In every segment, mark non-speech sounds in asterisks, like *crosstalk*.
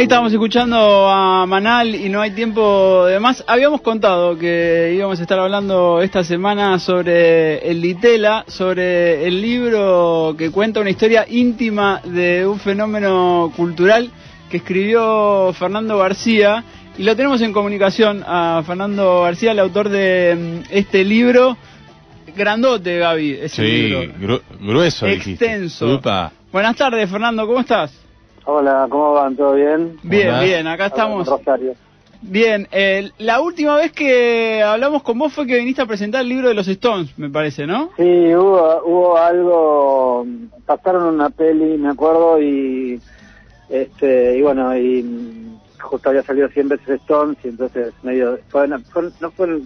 Ahí estábamos escuchando a Manal y no hay tiempo de más. Habíamos contado que íbamos a estar hablando esta semana sobre el Litela, sobre el libro que cuenta una historia íntima de un fenómeno cultural que escribió Fernando García. Y lo tenemos en comunicación a Fernando García, el autor de mm, este libro. Grandote, Gaby, ese Sí, libro. gru- grueso. Extenso. Buenas tardes, Fernando, ¿cómo estás? Hola, ¿cómo van? ¿Todo bien? Bien, Hola. bien, acá estamos. Rosario. Bien, eh, la última vez que hablamos con vos fue que viniste a presentar el libro de los Stones, me parece, ¿no? Sí, hubo, hubo algo, pasaron una peli, me acuerdo, y este y bueno, y justo había salido 100 veces Stones, y entonces medio, fue, una- fue- no fue,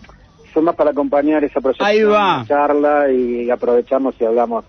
fue más para acompañar esa proyección, Ahí va. una charla, y aprovechamos y hablamos.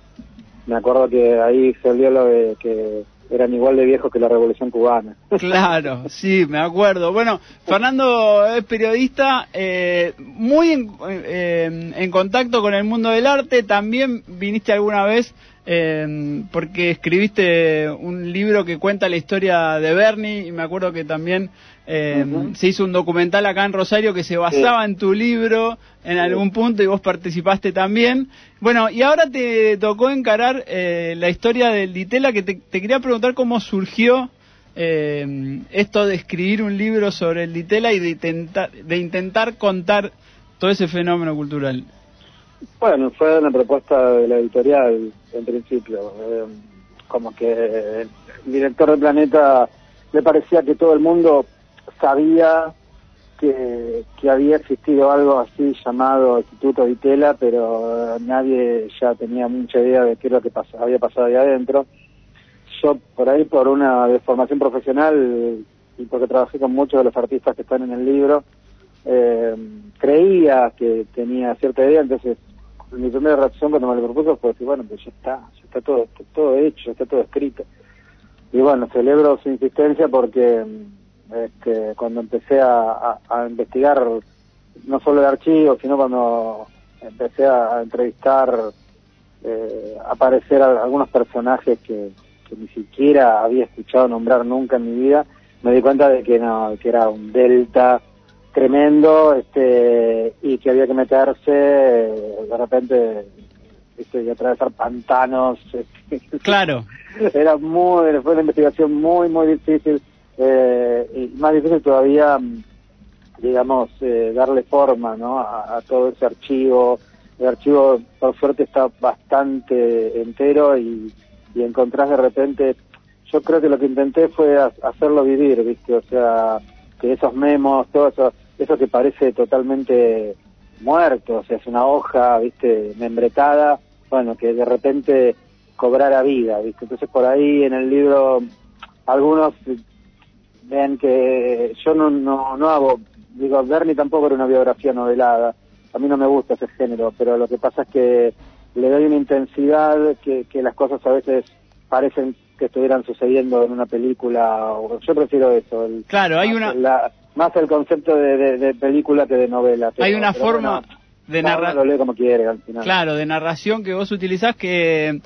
Me acuerdo que ahí salió lo de que eran igual de viejos que la Revolución Cubana. *laughs* Claro, sí, me acuerdo. Bueno, Fernando es periodista, eh, muy en, eh, en contacto con el mundo del arte. También viniste alguna vez eh, porque escribiste un libro que cuenta la historia de Bernie y me acuerdo que también eh, se hizo un documental acá en Rosario que se basaba en tu libro en algún punto y vos participaste también. Bueno, y ahora te tocó encarar eh, la historia del Ditela que te, te quería preguntar cómo surgió eh, esto de escribir un libro sobre el Ditela y de intentar, de intentar contar todo ese fenómeno cultural. Bueno, fue una propuesta de la editorial en principio. eh, como que el director de Planeta le parecía que todo el mundo sabía que, había existido algo así llamado Instituto Vitela, pero nadie ya tenía mucha idea de qué es lo que había pasado ahí adentro. Yo, por ahí, por una deformación profesional y porque trabajé con muchos de los artistas que están en el libro, eh, creía que tenía cierta idea, entonces mi primera reacción cuando me lo propuso fue decir, bueno, pues ya está, ya está todo, todo hecho, ya está todo escrito. Y bueno, celebro su insistencia porque mm, este, cuando empecé a, a- investigar no solo el archivo, sino cuando empecé a, entrevistar, eh, aparecer a algunos personajes que ni siquiera había escuchado nombrar nunca en mi vida, me di cuenta de que no, que era un delta tremendo este y que había que meterse eh, de repente este, y atravesar pantanos *laughs* este, Claro, era muy fue una investigación muy muy difícil eh, y más difícil todavía digamos eh, darle forma no a, a todo ese archivo. El archivo por suerte está bastante entero y, y encontrás de repente yo creo que lo que intenté fue ha- hacerlo vivir viste o sea que esos memos todo eso eso que parece totalmente muerto o sea es una hoja viste membretada bueno que de repente cobrara vida viste. Entonces por ahí en el libro algunos ven que yo no no no hago digo Bernie tampoco era una biografía novelada a mí no me gusta ese género pero lo que pasa es que le doy una intensidad que, que las cosas a veces parecen que estuvieran sucediendo en una película o yo prefiero eso el- claro, hay una, la- más el concepto de, de- de película que de novela pero- hay una forma bueno, de como quiere al final Claro, de narración que vos utilizás que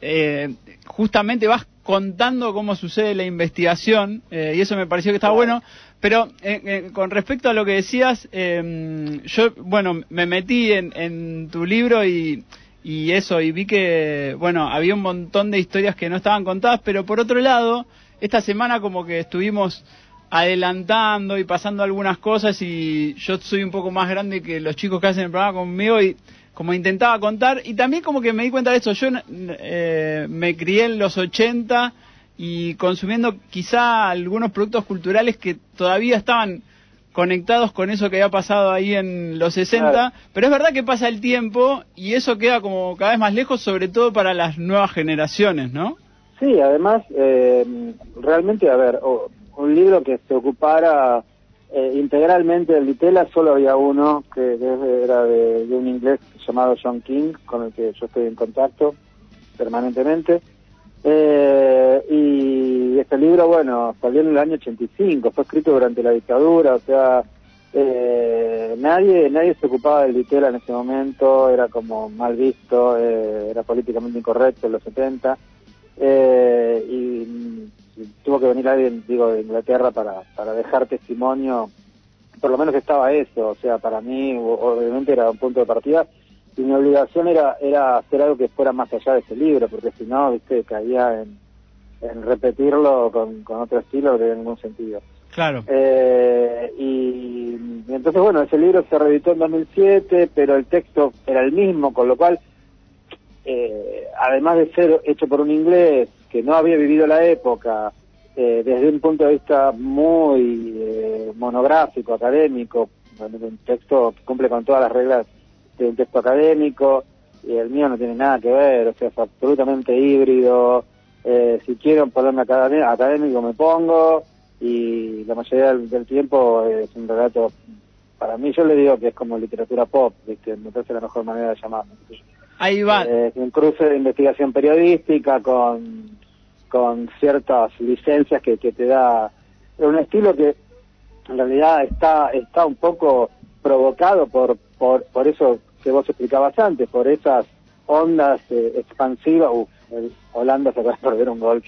eh, justamente vas contando cómo sucede la investigación eh, y eso me pareció que estaba Claro. bueno. Pero eh, eh, con respecto a lo que decías, eh, yo, bueno, me metí en, en tu libro y, y eso, y vi que, bueno, había un montón de historias que no estaban contadas, pero por otro lado, esta semana como que estuvimos adelantando y pasando algunas cosas y yo soy un poco más grande que los chicos que hacen el programa conmigo y como intentaba contar y también como que me di cuenta de eso, yo eh, me crié en los 80 y consumiendo quizá algunos productos culturales que todavía estaban conectados con eso que había pasado ahí en los 60, Claro. pero es verdad que pasa el tiempo y eso queda como cada vez más lejos, sobre todo para las nuevas generaciones, ¿no? Sí, además, eh, realmente, a ver, o- un libro que se ocupara eh, integralmente del Litela, solo había uno, que era de, un inglés llamado John King, con el que yo estoy en contacto permanentemente. Eh, y este libro, bueno, salió en el año 85, fue escrito durante la dictadura, o sea, eh, nadie nadie se ocupaba del Litela en ese momento, era como mal visto, eh, era políticamente incorrecto en los 70 eh, y, tuvo que venir alguien, digo, de Inglaterra para, para dejar testimonio, por lo menos estaba eso, o sea, para mí obviamente era un punto de partida y mi obligación era era hacer algo que fuera más allá de ese libro, porque si no, viste, caía en, en repetirlo con, con otro estilo tenía ningún sentido. Claro. Eh, y, entonces, bueno, ese libro se reeditó en 2007, pero el texto era el mismo, con lo cual, eh, además de ser hecho por un inglés que no había vivido la época, eh, desde un punto de vista muy eh, monográfico, académico, un texto que cumple con todas las reglas de un texto académico, y el mío no tiene nada que ver, o sea, es absolutamente híbrido. Eh, si quiero ponerme académico me pongo, y la mayoría del, tiempo es un relato, para mí yo le digo que es como literatura pop, ¿viste? me parece la mejor manera de llamarlo. Ahí va. Eh, un cruce de investigación periodística con, con ciertas licencias que, que te da un estilo que en realidad está está un poco provocado por por, por eso que vos explicabas antes, por esas ondas eh, expansivas. Uf, el Holanda se acaba de perder un gol.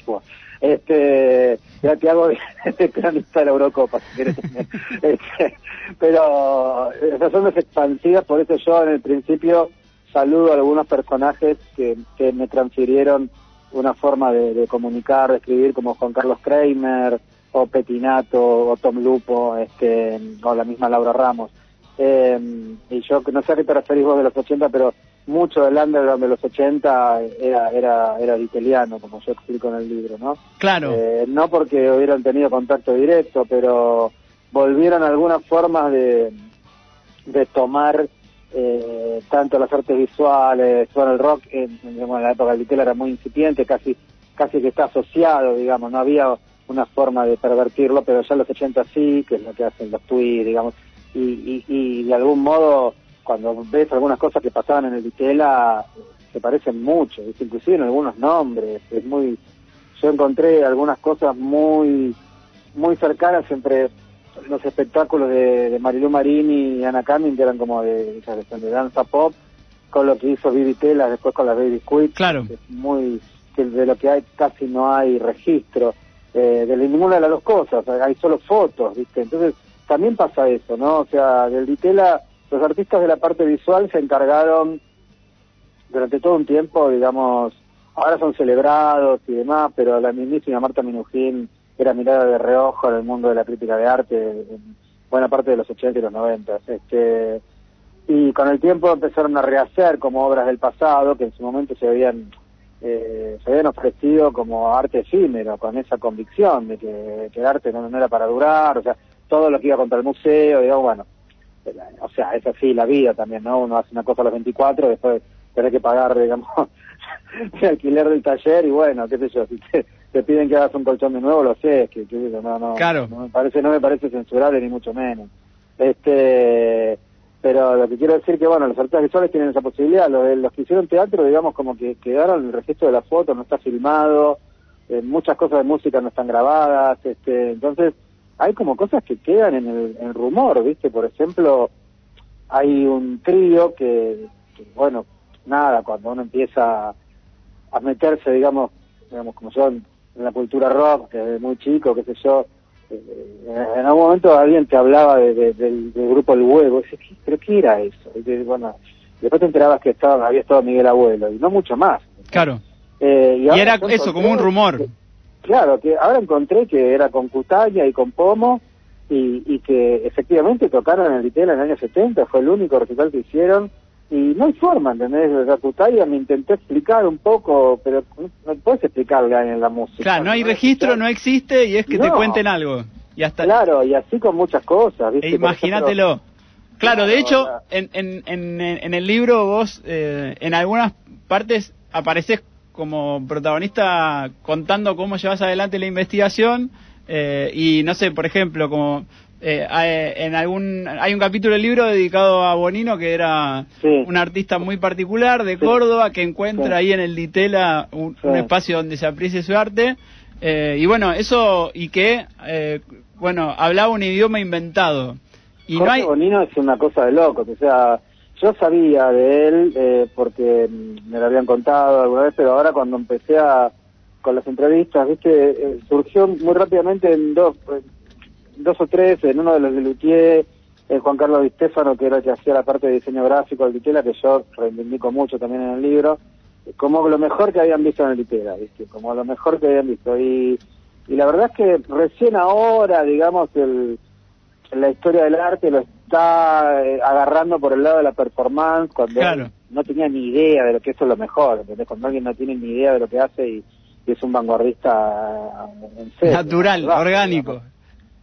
Este, ya te hago *laughs* de cronista de la Eurocopa, si quieres. *laughs* Este, pero esas ondas expansivas, por eso yo en el principio saludo a algunos personajes que, que me transfirieron una forma de, comunicar, de escribir, como Juan Carlos Kramer, o Petinato, o Tom Lupo, este, o la misma Laura Ramos. Eh, y yo no sé a qué te referís vos de los 80, pero mucho del underground de los 80 era era era italiano, como yo explico en el libro, ¿no? Claro. Eh, no porque hubieran tenido contacto directo, pero volvieron algunas formas de, de tomar eh, tanto las artes visuales, bueno, el rock en, la época del Vitel era muy incipiente, casi casi que está asociado, digamos, no había una forma de pervertirlo, pero ya en los 80 sí, que es lo que hacen los tweets, digamos, y, y, de algún modo cuando ves algunas cosas que pasaban en el Vitela se parecen mucho, inclusive en algunos nombres, es muy yo encontré algunas cosas muy muy cercanas entre los espectáculos de, de Marilu Marini y Ana Camin, que eran como de, de danza pop, con lo que hizo Vivi Tela después con la Baby Squid, claro. es muy que de lo que hay casi no hay registro eh, de ninguna de las dos cosas, hay solo fotos, ¿viste? Entonces también pasa eso, ¿no? O sea, del Ditela, los artistas de la parte visual se encargaron durante todo un tiempo, digamos, ahora son celebrados y demás, pero la mismísima Marta Minujín era mirada de reojo en el mundo de la crítica de arte en buena parte de los 80 y los 90. Este, y con el tiempo empezaron a rehacer como obras del pasado que en su momento se habían eh, se habían ofrecido como arte efímero, con esa convicción de que, el arte no, era para durar, o sea, todo lo que iba contra el museo, digamos, bueno, o sea, es así la vida también, ¿no? Uno hace una cosa a los 24, después tiene que pagar, digamos, *laughs* el alquiler del taller y bueno, qué sé yo, *laughs* si te, piden que hagas un colchón de nuevo, lo sé, que, que no, no, claro. no me parece, no me parece censurable ni mucho menos. Este, pero lo que quiero decir que bueno, los artistas visuales tienen esa posibilidad, los, los que hicieron teatro, digamos, como que quedaron el registro de la foto, no está filmado, eh, muchas cosas de música no están grabadas, este, entonces hay como cosas que quedan en el rumor, ¿viste? Por ejemplo, hay un trío que, bueno, nada, cuando uno empieza a meterse, digamos, digamos como yo en, la cultura rock, desde muy chico, qué sé yo, eh, en algún momento alguien te hablaba del, grupo El Huevo, y dices, ¿pero qué era eso? Y bueno, después te enterabas que estaba, había estado Miguel Abuelo, y no mucho más. Claro. Eh, y, era eso, como un rumor. Claro, que ahora encontré que era con Cutaña y con Pomo y, y que efectivamente tocaron en el Litela en el año 70, fue el único recital que hicieron y no hay forma, ¿entendés? La Cutaña me intenté explicar un poco, pero no, puedes explicarle en la música. Claro, no hay registro, no existe y es que te cuenten algo. Y hasta... Claro, y así con muchas cosas, ¿viste? E imagínatelo. Claro, de hecho, en, en, en, en, el libro vos eh, en algunas partes apareces como protagonista contando cómo llevas adelante la investigación eh, y no sé, por ejemplo, como eh, en algún hay un capítulo del libro dedicado a Bonino que era un artista muy particular de Córdoba que encuentra ahí en el Ditela un, espacio donde se aprecie su arte. Eh, y bueno eso y que bueno hablaba un idioma inventado. Y no hay... Bonino es una cosa de locos o sea yo sabía de él eh, porque me lo habían contado alguna vez, pero ahora cuando empecé a, con las entrevistas, viste, eh, surgió muy rápidamente en dos, dos o tres, en uno de los de Lutier, eh, Juan Carlos Di Stefano, que era el que hacía la parte de diseño gráfico del Litera, que yo reivindico mucho también en el libro, como lo mejor que habían visto en el Litera, ¿viste? como lo mejor que habían visto. Y, y la verdad es que recién ahora, digamos, el, la historia del arte lo está eh, agarrando por el lado de la performance, cuando no tenía ni idea de lo que eso es lo mejor, ¿entendés? Cuando alguien no tiene ni idea de lo que hace y, es un vanguardista en serio. Natural, orgánico.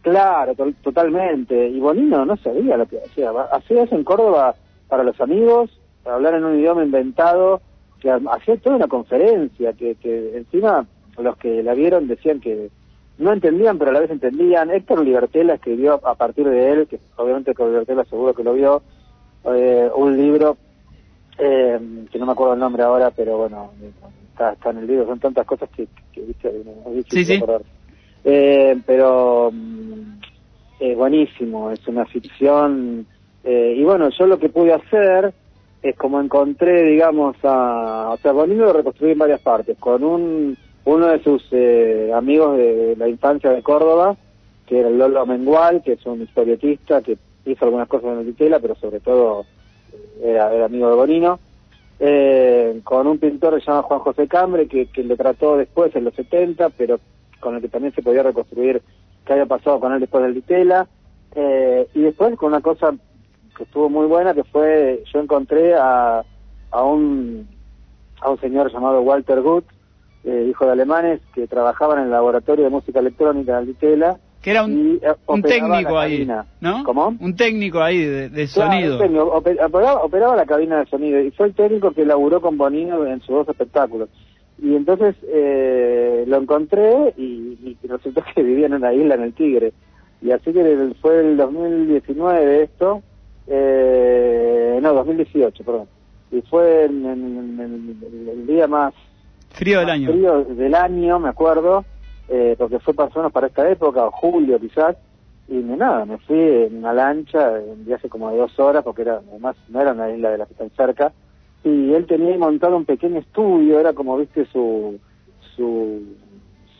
Claro, totalmente. Y Bonino no sabía lo que hacía. Hacía eso en Córdoba para los amigos, para hablar en un idioma inventado, que hacía toda una conferencia, que, que encima los que la vieron decían que no entendían, pero a la vez entendían. Héctor Libertela escribió a partir de él, que obviamente con Libertela seguro que lo vio, eh, un libro eh, que no me acuerdo el nombre ahora, pero bueno, está, está en el libro. Son tantas cosas que, que, viste, sí, sí. Eh, pero mm, eh, buenísimo, es una ficción. Eh, y bueno, yo lo que pude hacer es como encontré, digamos, a. O sea, Bonino lo reconstruí en varias partes, con un uno de sus eh, amigos de la infancia de Córdoba, que era Lolo Mengual, que es un historietista que hizo algunas cosas en el Ditela, pero sobre todo era, era amigo de Bonino. Eh, con un pintor que se llama Juan José Cambre, que, que lo trató después en los 70, pero con el que también se podía reconstruir qué había pasado con él después del Ditela. Eh, y después con una cosa que estuvo muy buena, que fue, yo encontré a, a, un, a un señor llamado Walter Gut, eh, hijo de alemanes, que trabajaba en el laboratorio de música electrónica del Ditela. Que era un, eh, un técnico ahí, ¿no? ¿Cómo? Un técnico ahí de, sonido. operaba, operaba, la cabina de sonido y fue el técnico que laburó con Bonino en sus dos espectáculos. Y entonces eh, lo encontré y, resultó *laughs* que vivía en una isla en el Tigre. Y así que fue el 2019 esto, eh, no, 2018, perdón. Y fue en, el día más frío del año. Frío del año, me acuerdo, eh, porque fue más o menos para esta época, o julio quizás, y nada, me fui en una lancha, un viaje como de dos horas, porque era además no era una isla de las que están cerca, y él tenía montado un pequeño estudio, era como, viste, su, su,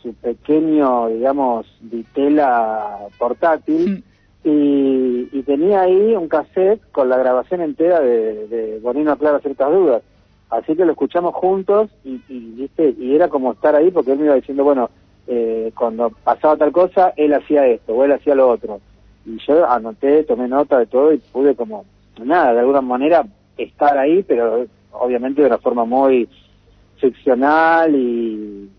su pequeño, digamos, vitela portátil, y, y, tenía ahí un cassette con la grabación entera de, de Bonino Aclara Ciertas Dudas. Así que lo escuchamos juntos y, y, ¿viste? y era como estar ahí porque él me iba diciendo, bueno, eh, cuando pasaba tal cosa, él hacía esto o él hacía lo otro. Y yo anoté, tomé nota de todo y pude como, nada, de alguna manera estar ahí, pero obviamente de una forma muy ficcional y,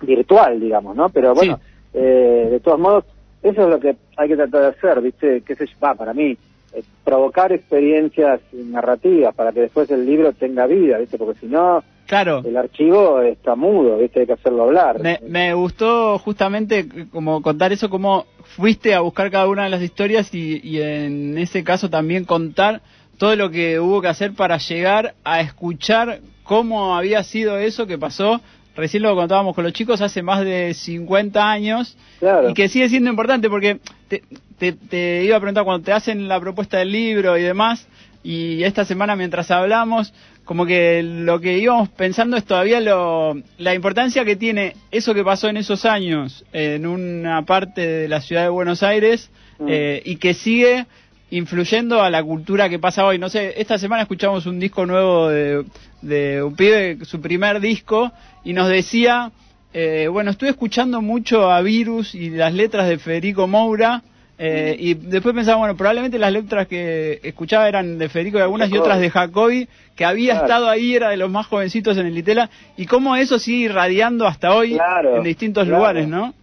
virtual, digamos, ¿no? Pero bueno, eh, de todos modos, eso es lo que hay que tratar de hacer, ¿viste? ¿Qué se va para mí? Eh, provocar experiencias narrativas para que después el libro tenga vida, ¿viste? Porque si no, Claro. El archivo está mudo, ¿viste? Hay que hacerlo hablar. Me, me, gustó justamente como contar eso, cómo fuiste a buscar cada una de las historias y, y, en ese caso también contar todo lo que hubo que hacer para llegar a escuchar cómo había sido eso que pasó. Recién lo contábamos con los chicos hace más de 50 años claro. y que sigue siendo importante porque te, te, te iba a preguntar cuando te hacen la propuesta del libro y demás, y esta semana mientras hablamos, como que lo que íbamos pensando es todavía lo, la importancia que tiene eso que pasó en esos años en una parte de la ciudad de Buenos Aires mm. eh, y que sigue influyendo a la cultura que pasa hoy. No sé, esta semana escuchamos un disco nuevo de, de un pibe, su primer disco, y nos decía, eh, bueno, estuve escuchando mucho a Virus y las letras de Federico Moura, eh, y después pensaba, bueno, probablemente las letras que escuchaba eran de Federico y algunas y otras de Jacobi, que había estado ahí, era de los más jovencitos en el Litela, y cómo eso sigue irradiando hasta hoy en distintos lugares, ¿no?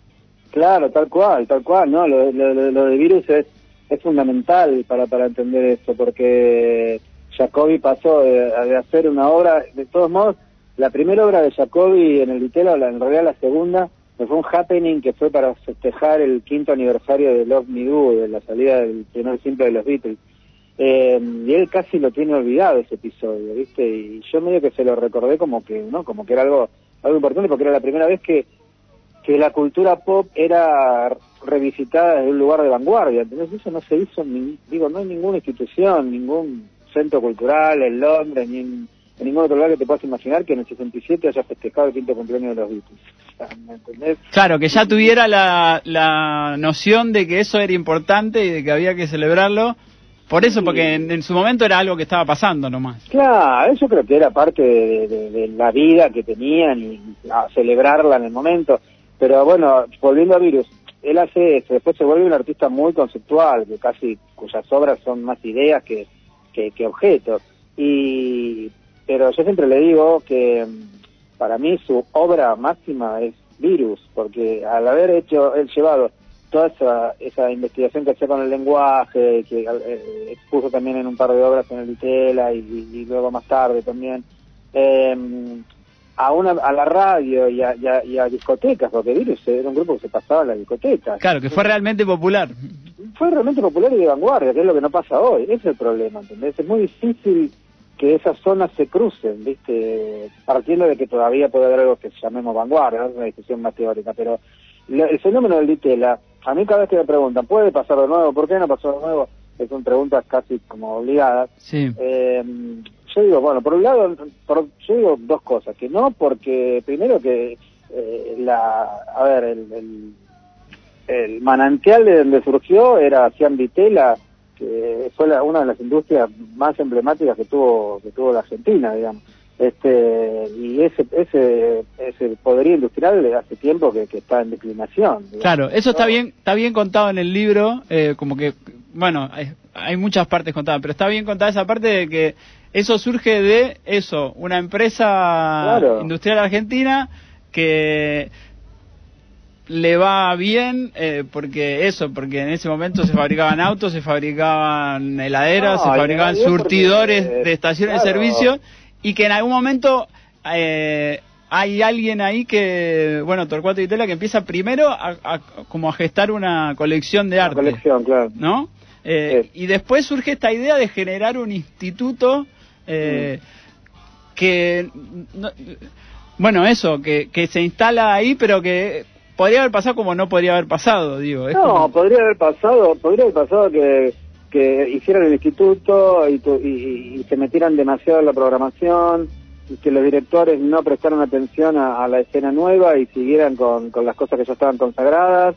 Claro, tal cual, tal cual, ¿no? Lo, lo, de virus es, es fundamental para, para entender esto, porque Jacobi pasó de, hacer una obra, de todos modos, la primera obra de Jacobi en el Litela, en realidad la segunda, fue un happening que fue para festejar el quinto aniversario de Love Me Do, de la salida del primer simple de los Beatles. Eh, y él casi lo tiene olvidado ese episodio, ¿viste? Y yo medio que se lo recordé como que, ¿no? Como que era algo, algo importante porque era la primera vez que, que la cultura pop era revisitada desde un lugar de vanguardia. Entonces eso no se hizo, digo, no hay ninguna institución, ningún centro cultural en Londres, ni en ningún otro lugar que te puedas imaginar que en el 67 haya festejado el quinto cumpleaños de los Beatles. ¿Me entendés? Claro, que ya tuviera la, la noción de que eso era importante y de que había que celebrarlo. Por eso, porque en, su momento era algo que estaba pasando nomás. Claro, eso creo que era parte de, la vida que tenían y a celebrarla en el momento. Pero bueno, volviendo a Virus, él hace eso, después se vuelve un artista muy conceptual, que casi cuyas obras son más ideas que, que, que objetos. Y pero yo siempre le digo que para mí su obra máxima es Virus, porque al haber hecho, él llevado toda esa, esa investigación que hacía con el lenguaje, que eh, expuso también en un par de obras en el Itela y, luego más tarde también, eh, a una a la radio y a, y, a, discotecas, porque Virus era un grupo que se pasaba en las discotecas. Claro, que fue realmente popular. Fue realmente popular y de vanguardia, que es lo que no pasa hoy. Ese es el problema, ¿entendés? Es muy difícil que esas zonas se crucen, ¿viste? Partiendo de que todavía puede haber algo que llamemos vanguardia, es una discusión más teórica, pero el fenómeno del Ditela, a mí cada vez que me preguntan, ¿puede pasar de nuevo? ¿Por qué no pasó de nuevo? Son preguntas casi como obligadas. Sí. Eh, yo digo, bueno, por un lado, yo digo dos cosas, que no, porque primero que eh, la, a ver, el, el, manantial de donde surgió era Cian Vitela, fue una de las industrias más emblemáticas que tuvo que tuvo la Argentina, digamos. Este, y ese, ese, ese poderío industrial hace tiempo que, está en declinación. Claro, eso está bien, está bien contado en el libro, eh, como que, bueno, hay, muchas partes contadas, pero está bien contada esa parte de que eso surge de eso, una empresa industrial argentina que le va bien eh, porque eso, porque en ese momento se fabricaban autos, se fabricaban heladeras, se fabricaban surtidores de estaciones de servicio y que en algún momento eh, hay alguien ahí que, bueno, Torcuato y Tela, que empieza primero a, como a gestar una colección de arte. colección, claro. ¿No? Eh, y después surge esta idea de generar un instituto mm. que... bueno, eso, que, que se instala ahí, pero que podría haber pasado como no podría haber pasado, digo. no, podría haber pasado, podría haber pasado que, que hicieran el instituto y, y, se metieran demasiado en la programación y que los directores no prestaran atención a, la escena nueva y siguieran con, con, las cosas que ya estaban consagradas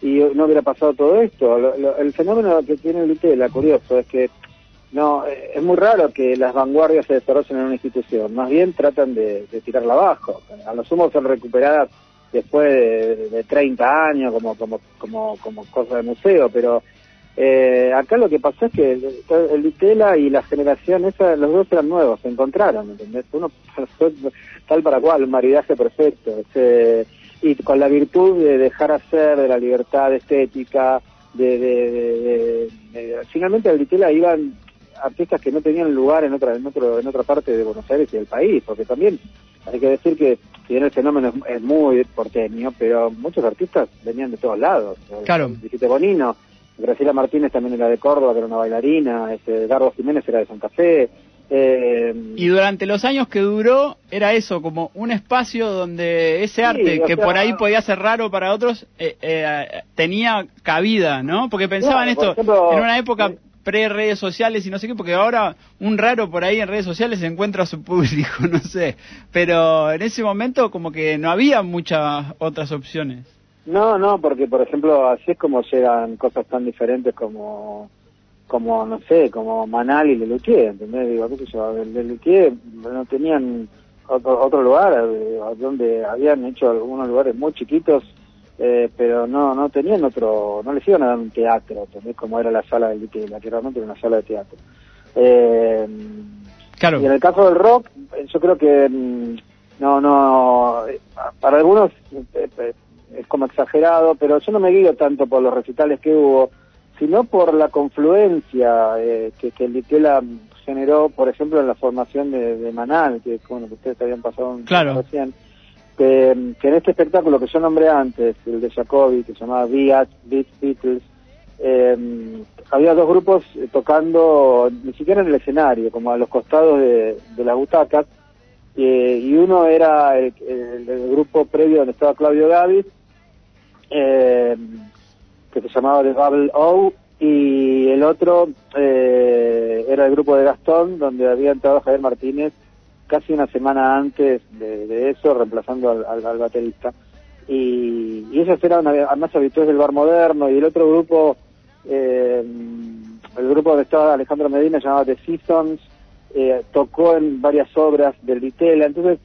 y no hubiera pasado todo esto. el fenómeno que tiene el ITELA, curioso, es que no es muy raro que las vanguardias se desarrollen en una institución, más bien tratan de, de tirarla abajo. A lo sumo son recuperadas después de, de 30 años como, como, como, como cosa de museo, pero eh, acá lo que pasó es que el, el Itela y la generación esa, los dos eran nuevos, se encontraron, ¿entendés? Uno *laughs* tal para cual, un maridaje perfecto, este, y con la virtud de dejar hacer, de la libertad estética, de, de, finalmente al Itela iban artistas que no tenían lugar en otra en otro en otra parte de Buenos Aires y del país porque también hay que decir que si bien el fenómeno es, muy porteño, pero muchos artistas venían de todos lados. Claro. Dijiste Bonino, Graciela Martínez también era de Córdoba, que era una bailarina, este, Dardo Jiménez era de Santa Fe. Eh, y durante los años que duró, era eso, como un espacio donde ese arte, que por ahí podía ser raro para otros, eh, eh, tenía cabida, ¿no? Porque pensaban esto, en una época pre-redes sociales y no sé qué, porque ahora un raro por ahí en redes sociales encuentra a su público, *laughs* no sé. Pero en ese momento como que no había muchas otras opciones. No, no, porque por ejemplo así es como llegan cosas tan diferentes como, como no sé, como Manal y Lelutier, ¿entendés? Digo, qué sé yo, no tenían otro, otro lugar eh, donde habían hecho algunos lugares muy chiquitos eh, pero no no tenían otro, no les iban a dar un teatro, como era la sala del la que realmente era una sala de teatro. Eh, claro. Y en el caso del rock, yo creo que mm, no, no, para algunos eh, es como exagerado, pero yo no me guío tanto por los recitales que hubo, sino por la confluencia que, que el Litela generó, por ejemplo, en la formación de, Manal, que, bueno, que ustedes habían pasado claro. recién que, en este espectáculo que yo nombré antes, el de Jacobi, que se llamaba Beat, Beat Beatles, eh, había dos grupos eh, tocando, ni siquiera en el escenario, como a los costados de, las butacas, eh, y uno era el, grupo previo donde estaba Claudio Gavis, que se llamaba The Bubble O, y el otro era el grupo de Gastón, donde había entrado Javier Martínez casi una semana antes de, eso, reemplazando al, baterista. Y, y esos eran además habituales del bar moderno y el otro grupo, eh, el grupo donde estaba Alejandro Medina, llamado The Seasons, eh, tocó en varias obras del Ditela, entonces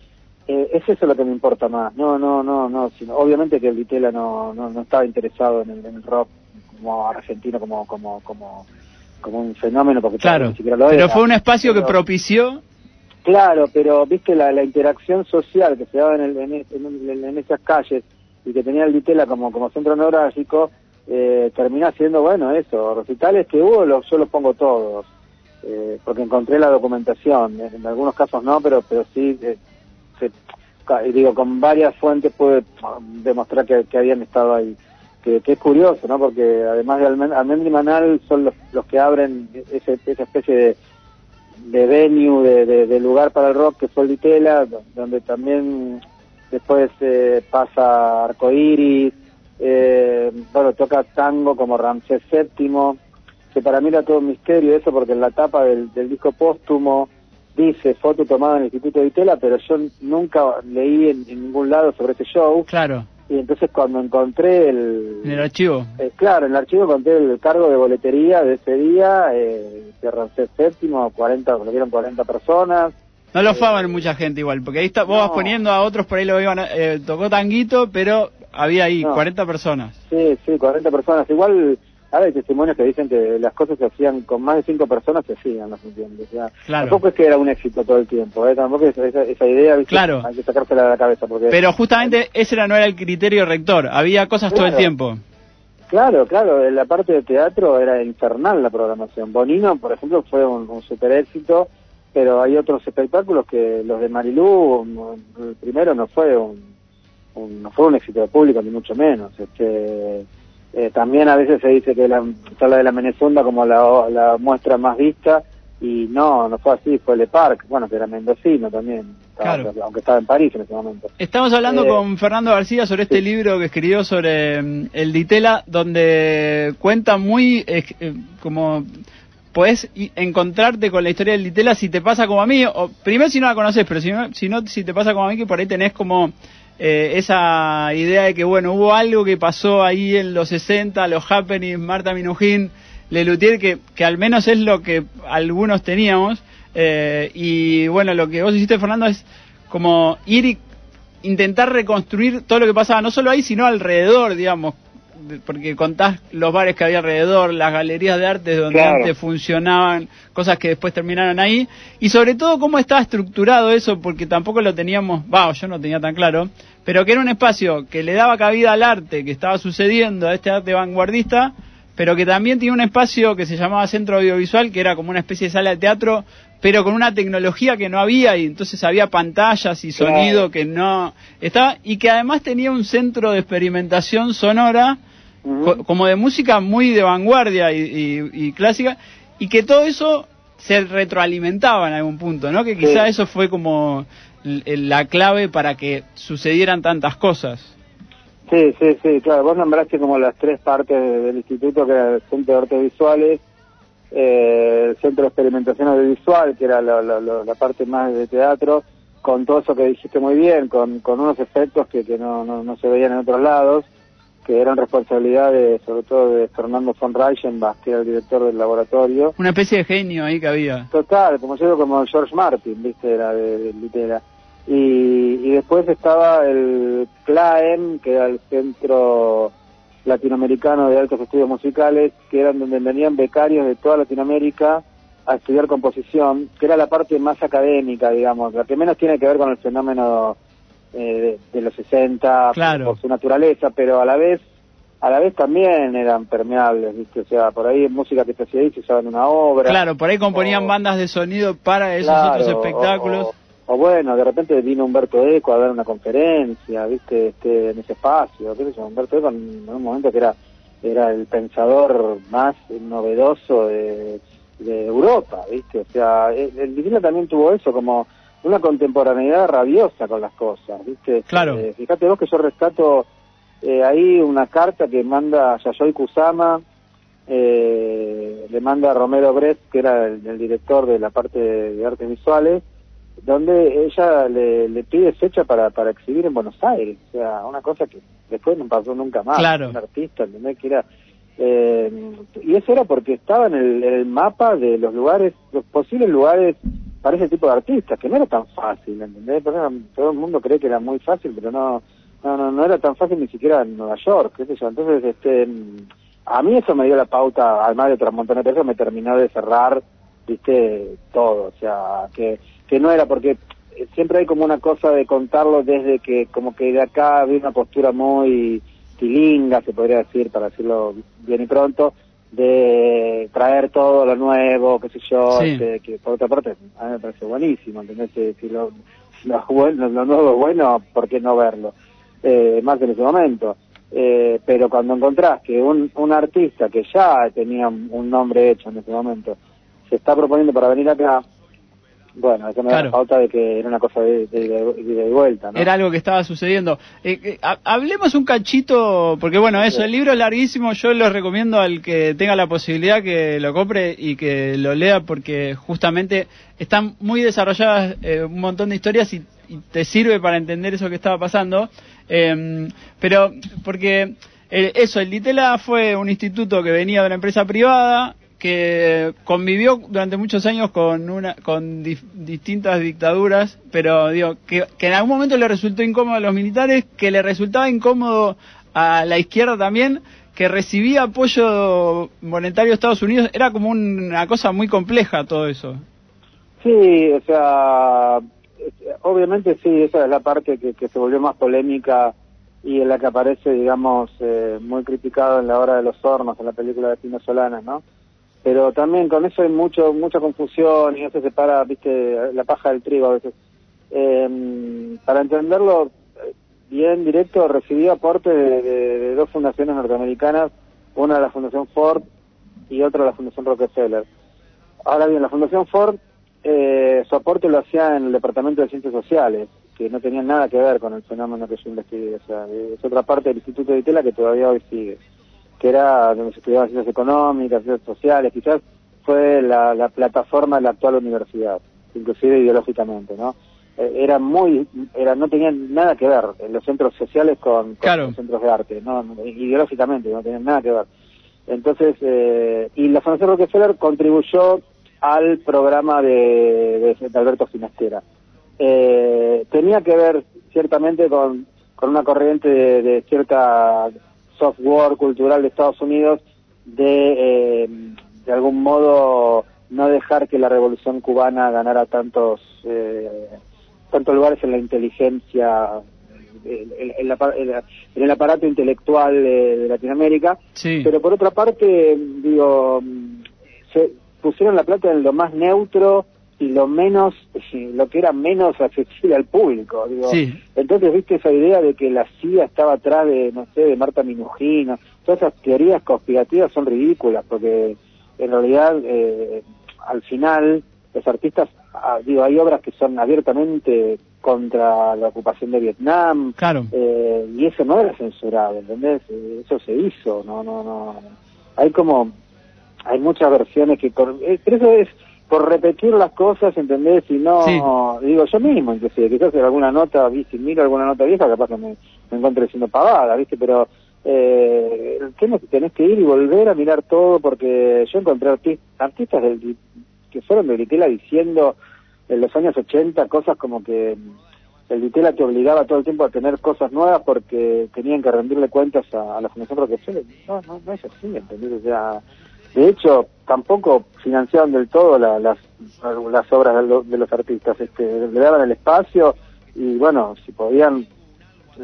eh, es eso lo que me importa más, no, no, no, no, sino, obviamente que el Ditela no, no, no estaba interesado en el, rock como argentino, como, como, como, como un fenómeno, porque claro, ni siquiera lo Pero fue un espacio que propició Claro, pero viste la, la interacción social que se daba en, el, en, esas calles y que tenía el Ditela como, como centro neurálgico, eh, termina siendo, bueno, eso, recitales que hubo, los, yo los pongo todos, eh, porque encontré la documentación, en algunos casos no, pero pero sí, eh, digo, con varias fuentes pude demostrar que, habían estado ahí. Que, es curioso, ¿no? Porque además de Almendra y Manal son los, los que abren ese, esa especie de de venue, de, de, lugar para el rock que fue Litela, donde también después eh, pasa Arcoiris, eh, bueno, toca tango como Ramsés VII, que para mí era todo un misterio eso, porque en la tapa del, disco póstumo dice foto tomada en el Instituto de Itela, pero yo nunca leí en, ningún lado sobre ese show. Claro. Y entonces cuando encontré el... En el archivo. Eh, claro, en el archivo encontré el cargo de boletería de ese día, eh, que séptimo, 40, lo vieron 40 personas. No lo fue mucha gente igual, porque ahí está, vos vas poniendo a otros por ahí lo iban, eh, tocó tanguito, pero había ahí 40 personas. Sí, sí, 40 personas. Igual hay testimonios que dicen que las cosas se hacían con más de cinco personas, se hacían, ¿no se entiende? Tampoco es que era un éxito todo el tiempo, ¿eh? tampoco es, esa, idea claro. hay que sacársela de la cabeza. Porque, Pero justamente ese no era el criterio rector, había cosas todo el tiempo. Claro, claro, en la parte de teatro era infernal la programación. Bonino, por ejemplo, fue un, super éxito, pero hay otros espectáculos que los de Marilú, el primero no fue un, un no fue un éxito de público, ni mucho menos. Este, eh, también a veces se dice que la sala de la Menezunda como la, muestra más vista y no, no fue así, fue Le Parc, bueno, que era mendocino también, aunque estaba en París en ese momento. Estamos hablando eh, con Fernando García sobre este libro que escribió sobre mm, el Ditela, donde cuenta muy eh, como puedes encontrarte con la historia del Ditela si te pasa como a mí, o primero si no la conoces, pero si no, si no, si te pasa como a mí, que por ahí tenés como eh, esa idea de que, bueno, hubo algo que pasó ahí en los 60, los happenings, Marta Minujín, Lelutier, que, que al menos es lo que algunos teníamos. Eh, y bueno, lo que vos hiciste, Fernando, es como ir y intentar reconstruir todo lo que pasaba, no solo ahí, sino alrededor, digamos, porque contás los bares que había alrededor, las galerías de arte donde antes funcionaban, cosas que después terminaron ahí, y sobre todo cómo estaba estructurado eso, porque tampoco lo teníamos, va, yo no tenía tan claro, pero que era un espacio que le daba cabida al arte que estaba sucediendo, a este arte vanguardista, pero que también tenía un espacio que se llamaba Centro Audiovisual, que era como una especie de sala de teatro, pero con una tecnología que no había, y entonces había pantallas y sonido que no estaba, y que además tenía un centro de experimentación sonora, como de música muy de vanguardia y, clásica, y que todo eso se retroalimentaba en algún punto, ¿no? Que quizá eso fue como la clave para que sucedieran tantas cosas. Sí, sí, sí, claro. Vos nombraste como las tres partes del instituto, que era el Centro de Artes Visuales, eh, el Centro de Experimentación Audiovisual, que era la, parte más de teatro, con todo eso que dijiste muy bien, con, con unos efectos que, que no, no, no se veían en otros lados, que eran responsabilidad de, sobre todo de Fernando von Reichenbach, que era el director del laboratorio. Una especie de genio ahí que había. Total, como yo como George Martin, viste, era de, litera. Y, y después estaba el CLAEM, que era el Centro Latinoamericano de Altos Estudios Musicales, que eran donde venían becarios de toda Latinoamérica a estudiar composición, que era la parte más académica, digamos, la que menos tiene que ver con el fenómeno eh, de, los 60 por su naturaleza, pero a la vez a la vez también eran permeables, ¿viste? O sea, por ahí música que se hacía ahí se usaba en una obra. Claro, por ahí componían bandas de sonido para esos otros espectáculos. O, bueno, de repente vino Humberto Eco a dar una conferencia, ¿viste? Este, en ese espacio, qué sé yo, Humberto Eco en, un momento que era era el pensador más novedoso de, Europa, ¿viste? O sea, el, el también tuvo eso, como una contemporaneidad rabiosa con las cosas, ¿viste? Claro. Eh, fíjate vos que yo rescato eh, ahí una carta que manda Yayoi Kusama, eh, le manda a Romero Brett, que era el, director de la parte de, artes visuales, donde ella le, pide fecha para, para exhibir en Buenos Aires, o sea, una cosa que después no pasó nunca más, claro. un artista, ¿entendés? Que era, eh, y eso era porque estaba en el, mapa de los lugares, los posibles lugares para ese tipo de artistas, que no era tan fácil, ¿entendés? Todo el mundo cree que era muy fácil, pero no, no, no, no era tan fácil ni siquiera en Nueva York, qué sé yo, entonces, este, a mí eso me dio la pauta, además de otras montones de cosas, me terminó de cerrar, viste, todo, o sea, que que no era porque siempre hay como una cosa de contarlo desde que como que de acá había una postura muy tilinga, se podría decir, para decirlo bien y pronto, de traer todo lo nuevo, qué sé yo, este, que por otra parte a mí me parece buenísimo, ¿entendés? Si lo, lo, lo nuevo es bueno, ¿por qué no verlo? Eh, más en ese momento. Eh, pero cuando encontrás que un, un artista que ya tenía un nombre hecho en ese momento se está proponiendo para venir acá bueno, eso me da pauta de que era una cosa de, de, vuelta, ¿no? Era algo que estaba sucediendo. Eh, eh, hablemos un cachito, porque bueno, eso, el libro es larguísimo, yo lo recomiendo al que tenga la posibilidad que lo compre y que lo lea, porque justamente están muy desarrolladas eh, un montón de historias y, te sirve para entender eso que estaba pasando. Em, pero, porque eso, el Ditela fue un instituto que venía de una empresa privada, que convivió durante muchos años con una con distintas dictaduras, pero digo que, en algún momento le resultó incómodo a los militares, que le resultaba incómodo a la izquierda también, que recibía apoyo monetario de Estados Unidos, era como una cosa muy compleja todo eso. Sí, o sea, obviamente sí, esa es la parte que, se volvió más polémica y en la que aparece, digamos, eh, muy criticado en la hora de los hornos, en la película de Pino Solanas, ¿no? Pero también con eso hay mucho mucha confusión y no se separa viste la paja del trigo a veces. Em, para entenderlo eh, bien directo recibió aporte de, dos fundaciones norteamericanas una la Fundación Ford y otra la Fundación Rockefeller. Ahora bien la Fundación Ford eh, su aporte lo hacía en el Departamento de Ciencias Sociales que no tenía nada que ver con el fenómeno que yo investigué. O sea es otra parte del Instituto de Itela que todavía hoy sigue que era donde se estudiaban ciencias económicas, ciencias sociales, quizás fue la, plataforma de la actual universidad, inclusive ideológicamente, ¿no? Eh, era muy, era no tenían nada que ver los centros sociales con, los centros de arte, no, ideológicamente no tenían nada que ver. Entonces, eh, y la Fundación Rockefeller contribuyó al programa de, de, Alberto Finestera. Eh, tenía que ver ciertamente con, con una corriente de cierta software cultural de Estados Unidos de, eh, de algún modo, no dejar que la revolución cubana ganara tantos, eh, tantos lugares en la inteligencia, en, el aparato intelectual de, Latinoamérica. Pero por otra parte, digo, se pusieron la plata en lo más neutro y lo menos, lo que era menos accesible al público. Digo. Entonces, viste esa idea de que la CIA estaba atrás de, no sé, de Marta Minujino, todas esas teorías conspirativas son ridículas, porque en realidad, eh, al final, los artistas, ah, digo, hay obras que son abiertamente contra la ocupación de Vietnam, claro. Eh, y eso no era censurado, ¿entendés? Eso se hizo, no, no, no. Hay como, hay muchas versiones que, eh, pero eso es por repetir las cosas, ¿entendés? Y no, digo yo mismo, inclusive, quizás en alguna nota, si miro alguna nota vieja, capaz que me, me encuentre siendo pagada, ¿viste? Pero eh, tenés que ir y volver a mirar todo, porque yo encontré artistas del, que fueron de Vitela diciendo en los años 80 cosas como que el Vitela te obligaba todo el tiempo a tener cosas nuevas porque tenían que rendirle cuentas a, la Fundación Rockefeller. No, no, no es así, ¿entendés? O sea, de hecho, tampoco financiaban del todo las, las obras de, los artistas, este, le daban el espacio y bueno, si podían,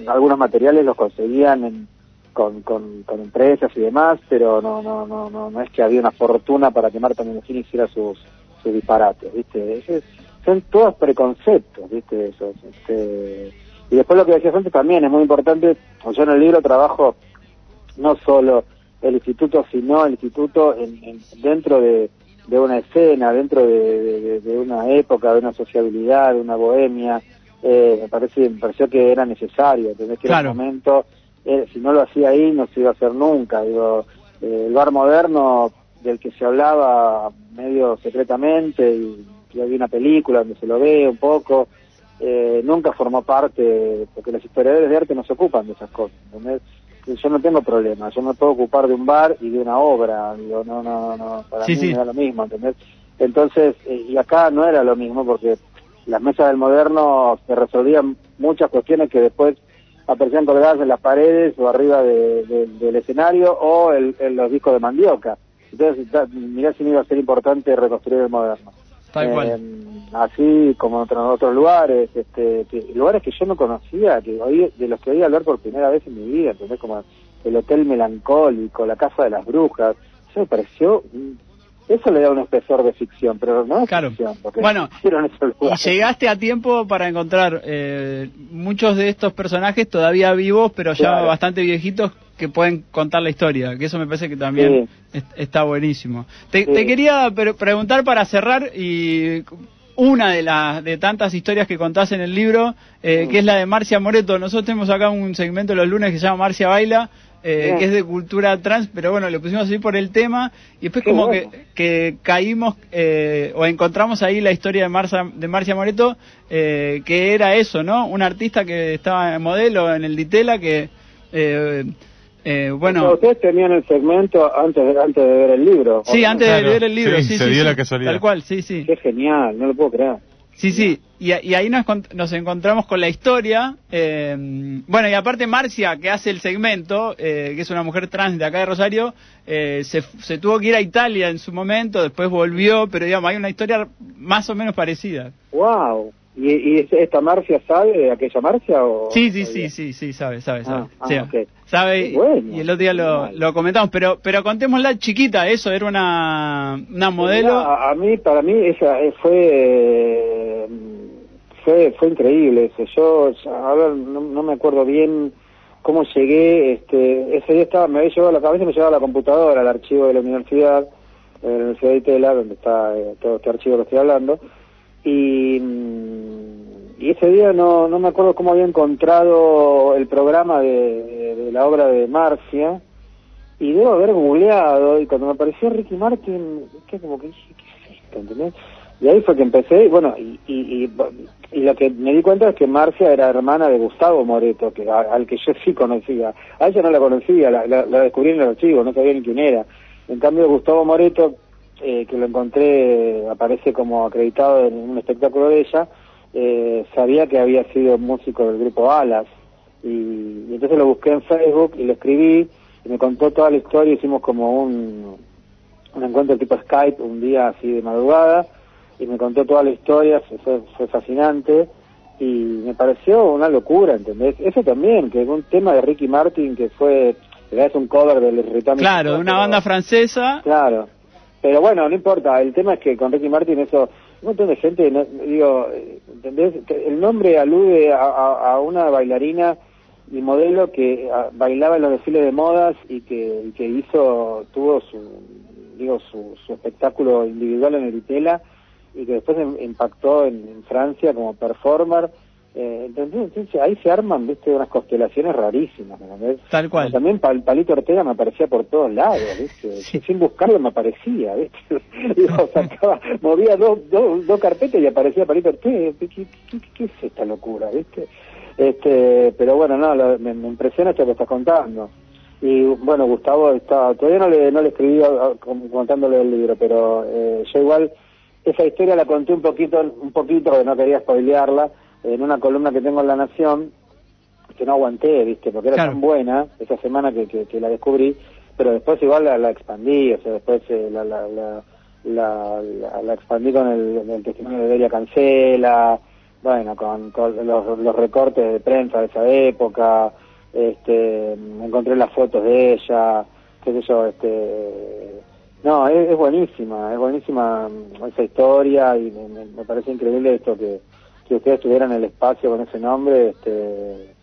algunos materiales los conseguían con, con, empresas y demás, pero no, no, no, no, no es que había una fortuna para que Marta Menecini hiciera sus, sus disparates, ¿viste? son todos preconceptos, ¿viste? Eso, este, y después lo que decías antes también es muy importante, yo en el libro trabajo no solo el instituto, sino el instituto en, dentro de, una escena, dentro de, una época, de una sociabilidad, de una bohemia. Eh, me parece me pareció que era necesario, tener que era momento, eh, si no lo hacía ahí no se iba a hacer nunca. Digo, eh, el bar moderno del que se hablaba medio secretamente y hay una película donde se lo ve un poco, eh, nunca formó parte, porque los historiadores de arte no se ocupan de esas cosas, Yo no tengo problema, yo me puedo ocupar de un bar y de una obra, digo, no, no, no, para mí no era lo mismo, ¿entendés? Entonces, eh, y acá no era lo mismo porque las mesas del moderno se resolvían muchas cuestiones que después aparecían colgadas en las paredes o arriba del escenario o en los discos de mandioca. Entonces, mirá si no iba a ser importante reconstruir el moderno. Eh, así como en otros, lugares, este, lugares que yo no conocía, que de los que oí hablar por primera vez en mi vida, ¿entendés? Como el Hotel Melancólico, la Casa de las Brujas. Eso me pareció eso le da un espesor de ficción, pero no es ficción. Porque bueno, *laughs* y llegaste a tiempo para encontrar eh, muchos de estos personajes todavía vivos, pero ya bastante viejitos, que pueden contar la historia, que eso me parece que también está buenísimo. Te, quería preguntar para cerrar y una de las de tantas historias que contás en el libro, eh, que es la de Marcia Moreto. Nosotros tenemos acá un segmento los lunes que se llama Marcia Baila, eh, que es de cultura trans, pero bueno, lo pusimos así por el tema y después como que, que caímos eh, o encontramos ahí la historia de, Marcia, de Marcia Moreto, eh, que era eso, ¿no? Un artista que estaba en modelo en el Ditela que... bueno, ustedes tenían el segmento antes de, antes de ver el libro. Sí, antes de ver el libro, sí, sí, la casualidad. Tal cual, sí, sí. Qué genial, no lo puedo creer. Sí, sí, y, ahí nos, nos, encontramos con la historia. Eh, bueno, y aparte Marcia, que hace el segmento, eh, que es una mujer trans de acá de Rosario, eh, se, se, tuvo que ir a Italia en su momento, después volvió, pero digamos, hay una historia más o menos parecida. ¡Wow! ¿Y, esta Marcia sabe de aquella Marcia? O, sí, sí, sí, sí, sí, sabe, sabe, sabe. Ah, ah, sabe y el otro día lo, lo, comentamos, pero pero contémosla chiquita, eso, era una, una modelo. a, mí, para mí, esa fue, fue, fue increíble. Eso. Yo, a ver, no, me acuerdo bien cómo llegué, este, ese día estaba, me había llevado la cabeza y me llevaba la computadora al archivo de la universidad, de la Universidad de Itela, donde está eh, todo este archivo que estoy hablando y, y ese día no, no me acuerdo cómo había encontrado el programa de, la obra de Marcia y debo haber googleado y cuando me apareció Ricky Martin, que como que dije, ¿qué es esto? ¿entendés? Y ahí fue que empecé, y bueno, y, y, y, lo que me di cuenta es que Marcia era hermana de Gustavo Moreto, que al que yo sí conocía. A ella no la conocía, la, la, la descubrí en el archivo, no sabía ni quién era. En cambio, Gustavo Moreto, eh, que lo encontré, aparece como acreditado en un espectáculo de ella, eh, sabía que había sido músico del grupo Alas. Y, entonces lo busqué en Facebook y lo escribí y me contó toda la historia. Hicimos como un, un encuentro tipo Skype un día así de madrugada y me contó toda la historia, fue, fue fascinante y me pareció una locura, ¿entendés? Eso también, que un tema de Ricky Martin que fue, es un cover del Irritable. Claro, de una banda francesa. Claro, pero bueno, no importa, el tema es que con Ricky Martin eso, un montón de gente, digo, ¿entendés? El nombre alude a, una bailarina y modelo que bailaba en los desfiles de modas y que, hizo, tuvo su, digo, su, su espectáculo individual en el Itela y que después impactó en Francia como performer eh, entonces, ahí se arman, viste, unas constelaciones rarísimas, Tal cual. También Palito Ortega me aparecía por todos lados, *laughs* ¿viste? Sin buscarlo me aparecía, ¿viste? *laughs* Digo, *laughs* sacaba, movía dos, dos, dos carpetas y aparecía Palito Ortega. ¿Qué, qué, es esta locura, viste? Este, pero bueno, no, me, impresiona esto que estás contando. Y bueno, Gustavo estaba, todavía no le, no le escribí contándole el libro, pero eh, yo igual esa historia la conté un poquito, un poquito, porque no quería spoilearla, en una columna que tengo en La Nación, que no aguanté, ¿viste? Porque era tan buena esa semana que, que, la descubrí, pero después igual la, expandí, o sea, después eh, la, la, la, la, expandí con el, testimonio de Delia Cancela, bueno, con, los, los, recortes de prensa de esa época, este, encontré las fotos de ella, qué sé yo, este... No, es, buenísima, es buenísima esa historia y me parece increíble esto que, que ustedes tuvieran el espacio con ese nombre, este,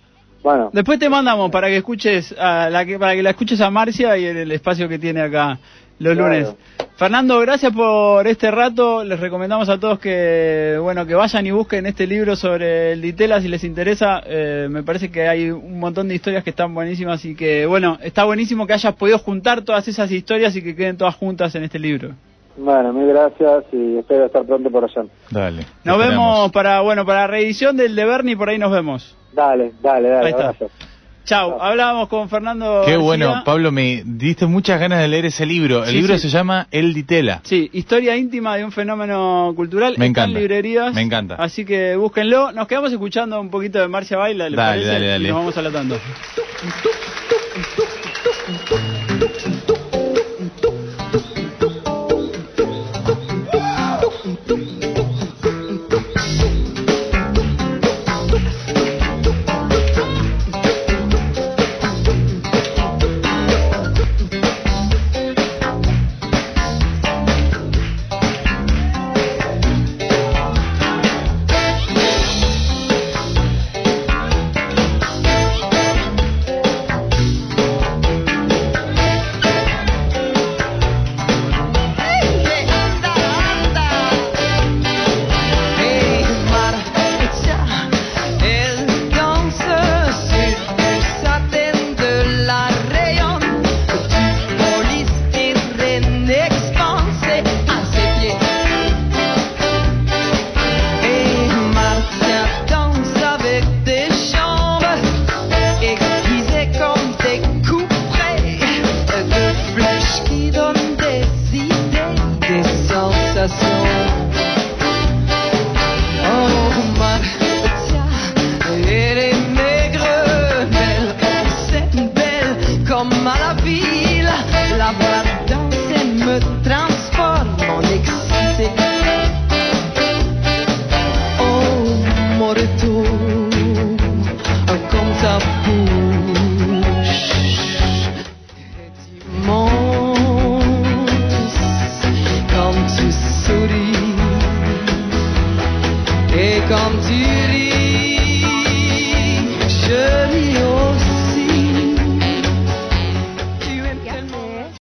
bueno. Después te mandamos para que escuches a la que para que la escuches a Marcia y en el espacio que tiene acá los lunes. Fernando, gracias por este rato. Les recomendamos a todos que bueno que vayan y busquen este libro sobre el Ditela si les interesa. Eh, me parece que hay un montón de historias que están buenísimas y que bueno está buenísimo que hayas podido juntar todas esas historias y que queden todas juntas en este libro. Bueno, mil gracias y espero estar pronto por allá. Dale. Nos vemos para, bueno, para la reedición del de Bernie, por ahí nos vemos. Dale, dale, dale. Ahí está. Gracias. Chau, hablábamos con Fernando. Qué García. bueno, Pablo, me diste muchas ganas de leer ese libro. El Sí, libro sí. se llama El Ditela. Sí, historia íntima de un fenómeno cultural. Me encanta, en librerías. me encanta. Así que búsquenlo. Nos quedamos escuchando un poquito de Marcia Baila, ¿le Dale, parece? dale, dale. Y nos vamos alatando.